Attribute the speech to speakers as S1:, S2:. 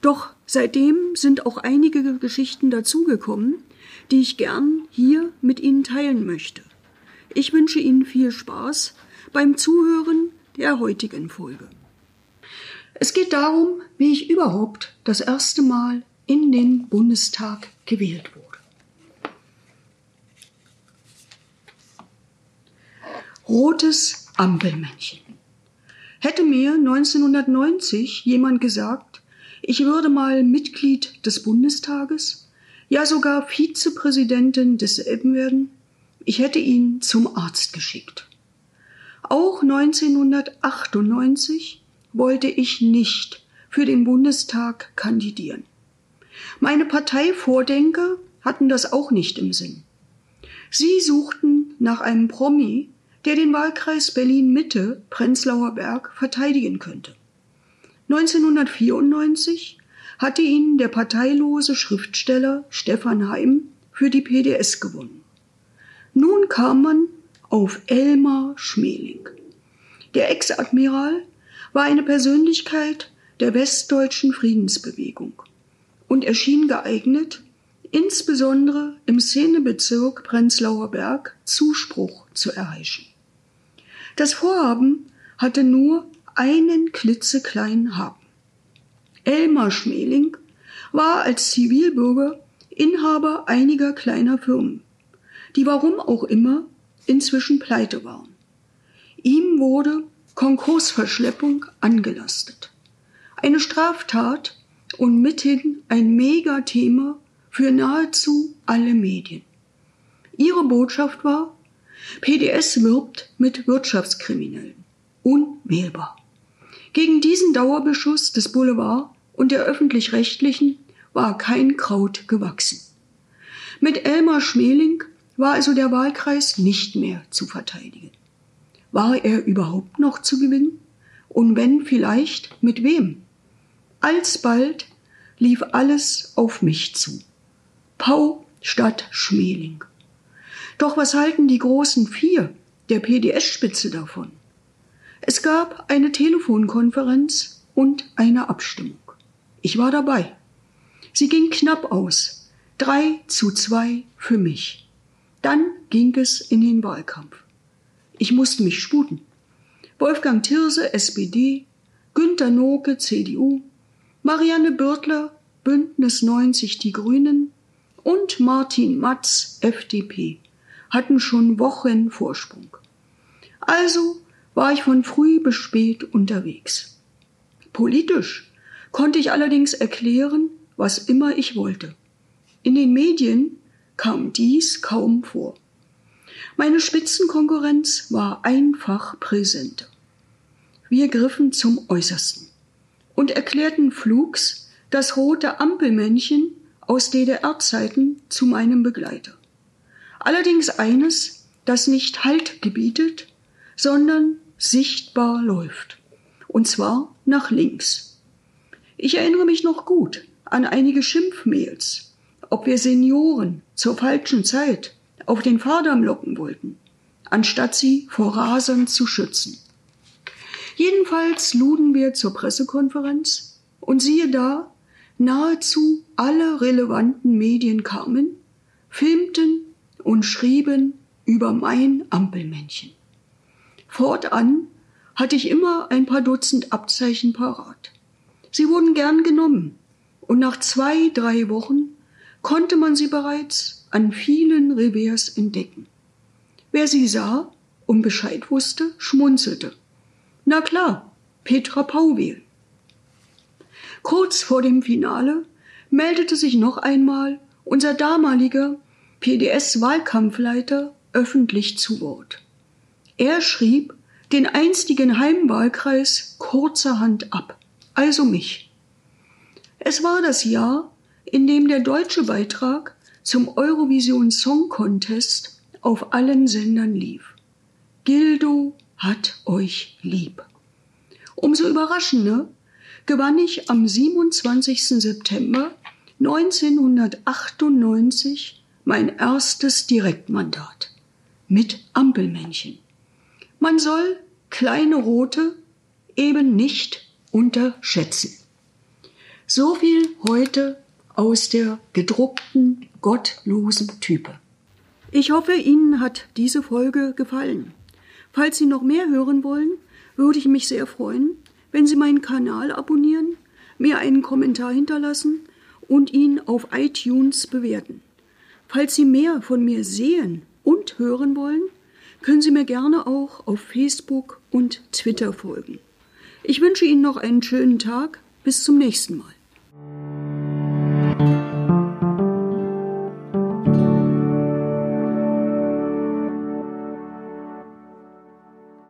S1: Doch seitdem sind auch einige Geschichten dazugekommen, die ich gern hier mit Ihnen teilen möchte. Ich wünsche Ihnen viel Spaß beim Zuhören der heutigen Folge. Es geht darum, wie ich überhaupt das erste Mal in den Bundestag gewählt wurde. Rotes Ampelmännchen. Hätte mir 1990 jemand gesagt, ich würde mal Mitglied des Bundestages, ja sogar Vizepräsidentin desselben werden, ich hätte ihn zum Arzt geschickt. Auch 1998 wollte ich nicht für den Bundestag kandidieren. Meine Parteivordenker hatten das auch nicht im Sinn. Sie suchten nach einem Promi, der den Wahlkreis Berlin-Mitte, Prenzlauer Berg, verteidigen könnte. 1994 hatte ihn der parteilose Schriftsteller Stefan Heim für die PDS gewonnen. Nun kam man auf Elmar Schmeling. Der Ex-Admiral war eine Persönlichkeit der westdeutschen Friedensbewegung und erschien geeignet, insbesondere im Szenebezirk Prenzlauer Berg Zuspruch zu erheischen. Das Vorhaben hatte nur einen klitzekleinen Haken. Elmar Schmeling war als Zivilbürger Inhaber einiger kleiner Firmen, die warum auch immer inzwischen pleite waren. Ihm wurde Konkursverschleppung angelastet. Eine Straftat und mithin ein Megathema für nahezu alle Medien. Ihre Botschaft war, PDS wirbt mit Wirtschaftskriminellen. Unwählbar. Gegen diesen Dauerbeschuss des Boulevard und der öffentlich-rechtlichen war kein Kraut gewachsen. Mit Elmar Schmeling war also der Wahlkreis nicht mehr zu verteidigen. War er überhaupt noch zu gewinnen? Und wenn vielleicht, mit wem? Alsbald lief alles auf mich zu. Pau statt Schmeling. Doch was halten die großen vier der PDS-Spitze davon? Es gab eine Telefonkonferenz und eine Abstimmung. Ich war dabei. Sie ging knapp aus. Drei zu zwei für mich. Dann ging es in den Wahlkampf. Ich musste mich sputen. Wolfgang Thirse, SPD, Günter Noke, CDU, Marianne Bürtler, Bündnis 90 Die Grünen und Martin Matz, FDP hatten schon Wochen Vorsprung. Also war ich von früh bis spät unterwegs. Politisch konnte ich allerdings erklären, was immer ich wollte. In den Medien kam dies kaum vor. Meine Spitzenkonkurrenz war einfach präsenter. Wir griffen zum Äußersten und erklärten flugs das rote Ampelmännchen aus DDR-Zeiten zu meinem Begleiter. Allerdings eines, das nicht Halt gebietet, sondern sichtbar läuft. Und zwar nach links. Ich erinnere mich noch gut an einige Schimpfmails, ob wir Senioren zur falschen Zeit auf den Fahrdamm locken wollten, anstatt sie vor Rasern zu schützen. Jedenfalls luden wir zur Pressekonferenz und siehe da, nahezu alle relevanten Medien kamen, filmten und schrieben über mein Ampelmännchen. Fortan hatte ich immer ein paar Dutzend Abzeichen parat. Sie wurden gern genommen, und nach zwei, drei Wochen konnte man sie bereits an vielen Revers entdecken. Wer sie sah und Bescheid wusste, schmunzelte. Na klar, Petra Pauwel. Kurz vor dem Finale meldete sich noch einmal unser damaliger PDS-Wahlkampfleiter öffentlich zu Wort. Er schrieb den einstigen Heimwahlkreis kurzerhand ab, also mich. Es war das Jahr in dem der deutsche Beitrag zum Eurovision Song Contest auf allen Sendern lief. Gildo hat euch lieb. Umso überraschender gewann ich am 27. September 1998 mein erstes Direktmandat mit Ampelmännchen. Man soll kleine Rote eben nicht unterschätzen. So viel heute aus der gedruckten, gottlosen Type. Ich hoffe, Ihnen hat diese Folge gefallen. Falls Sie noch mehr hören wollen, würde ich mich sehr freuen, wenn Sie meinen Kanal abonnieren, mir einen Kommentar hinterlassen und ihn auf iTunes bewerten. Falls Sie mehr von mir sehen und hören wollen, können Sie mir gerne auch auf Facebook und Twitter folgen. Ich wünsche Ihnen noch einen schönen Tag. Bis zum nächsten Mal.